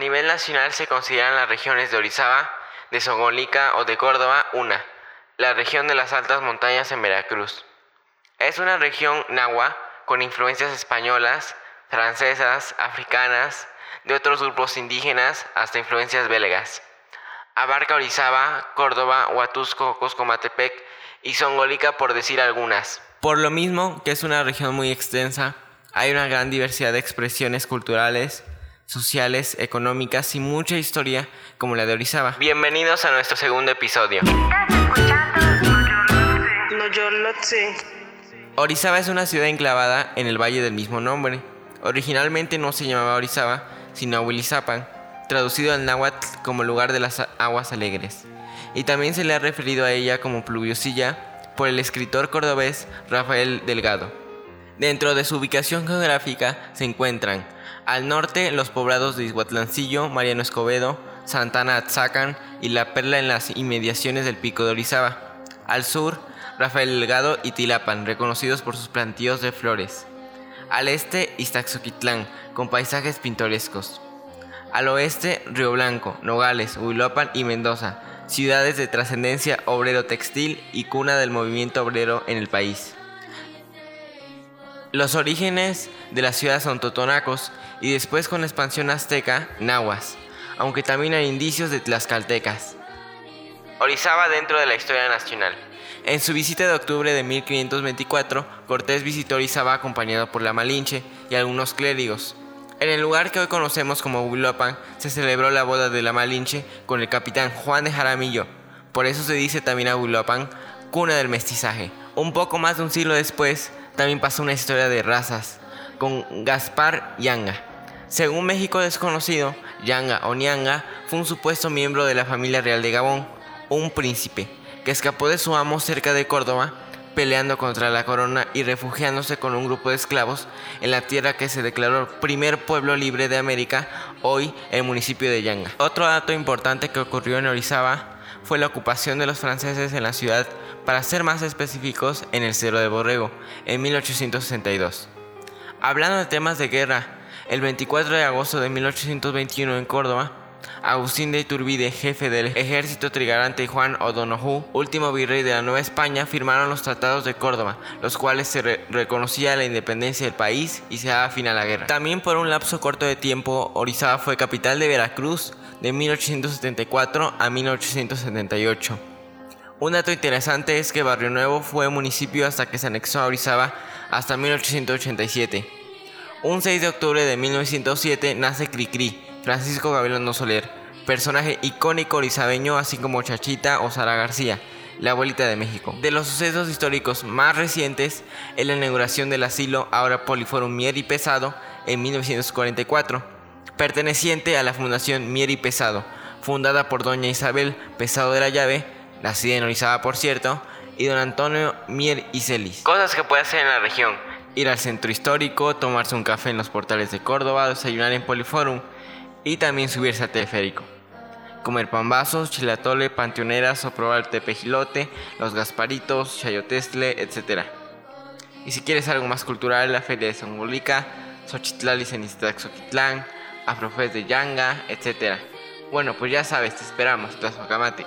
nivel nacional se consideran las regiones de Orizaba, de Songolica o de Córdoba una, la región de las altas montañas en Veracruz. Es una región nahua con influencias españolas, francesas, africanas, de otros grupos indígenas hasta influencias belgas. Abarca Orizaba, Córdoba, Huatusco, Coscomatepec y Songolica por decir algunas. Por lo mismo que es una región muy extensa, hay una gran diversidad de expresiones culturales, sociales, económicas y mucha historia como la de Orizaba. Bienvenidos a nuestro segundo episodio. Orizaba es una ciudad enclavada en el valle del mismo nombre. Originalmente no se llamaba Orizaba, sino Ahuilizapan, traducido al náhuatl como lugar de las aguas alegres. Y también se le ha referido a ella como pluviosilla por el escritor cordobés Rafael Delgado. Dentro de su ubicación geográfica se encuentran al norte los poblados de Izhuatlancillo, Mariano Escobedo, Santana Atzacan y La Perla en las inmediaciones del Pico de Orizaba. Al sur, Rafael Delgado y Tilapan, reconocidos por sus plantíos de flores. Al este, Iztaxoquitlán, con paisajes pintorescos. Al oeste, Río Blanco, Nogales, Huilopan y Mendoza, ciudades de trascendencia obrero textil y cuna del movimiento obrero en el país. Los orígenes de la ciudad son totonacos y después con la expansión azteca, nahuas, aunque también hay indicios de tlaxcaltecas. Orizaba dentro de la historia nacional. En su visita de octubre de 1524, Cortés visitó Orizaba acompañado por la Malinche y algunos clérigos. En el lugar que hoy conocemos como Huilopan se celebró la boda de la Malinche con el capitán Juan de Jaramillo. Por eso se dice también a Huilopan cuna del mestizaje. Un poco más de un siglo después, también pasó una historia de razas con Gaspar Yanga. Según México desconocido, Yanga o Nianga fue un supuesto miembro de la familia real de Gabón, un príncipe, que escapó de su amo cerca de Córdoba peleando contra la corona y refugiándose con un grupo de esclavos en la tierra que se declaró primer pueblo libre de América, hoy el municipio de Yanga. Otro dato importante que ocurrió en Orizaba fue la ocupación de los franceses en la ciudad, para ser más específicos, en el Cerro de Borrego, en 1862. Hablando de temas de guerra, el 24 de agosto de 1821 en Córdoba, Agustín de Iturbide, jefe del ejército trigarante, y Juan O'Donoghue, último virrey de la Nueva España, firmaron los tratados de Córdoba, los cuales se reconocía la independencia del país y se daba fin a la guerra. También por un lapso corto de tiempo, Orizaba fue capital de Veracruz de 1874 a 1878. Un dato interesante es que Barrio Nuevo fue municipio hasta que se anexó a Orizaba hasta 1887. Un 6 de octubre de 1907 nace Cricri, Francisco Gabriel Soler, personaje icónico orizabeño, así como Chachita o Sara García, la abuelita de México. De los sucesos históricos más recientes es la inauguración del asilo ahora Poliforum Mier y Pesado en 1944, perteneciente a la Fundación Mier y Pesado, fundada por doña Isabel Pesado de la Llave, nacida en Orizaba por cierto, y don Antonio Mier y Celis. Cosas que puede hacer en la región. Ir al centro histórico, tomarse un café en los portales de Córdoba, desayunar en Poliforum, y también subirse a teleférico. Comer pambazos, chilatole, panteoneras o probar el tepejilote, los gasparitos, chayotestle, etc. Y si quieres algo más cultural, la feria de Songolica, Xochitlali Cenistaxoquitlán, Afrofest de Yanga, etc. Bueno, pues ya sabes, te esperamos, Tlazocamate.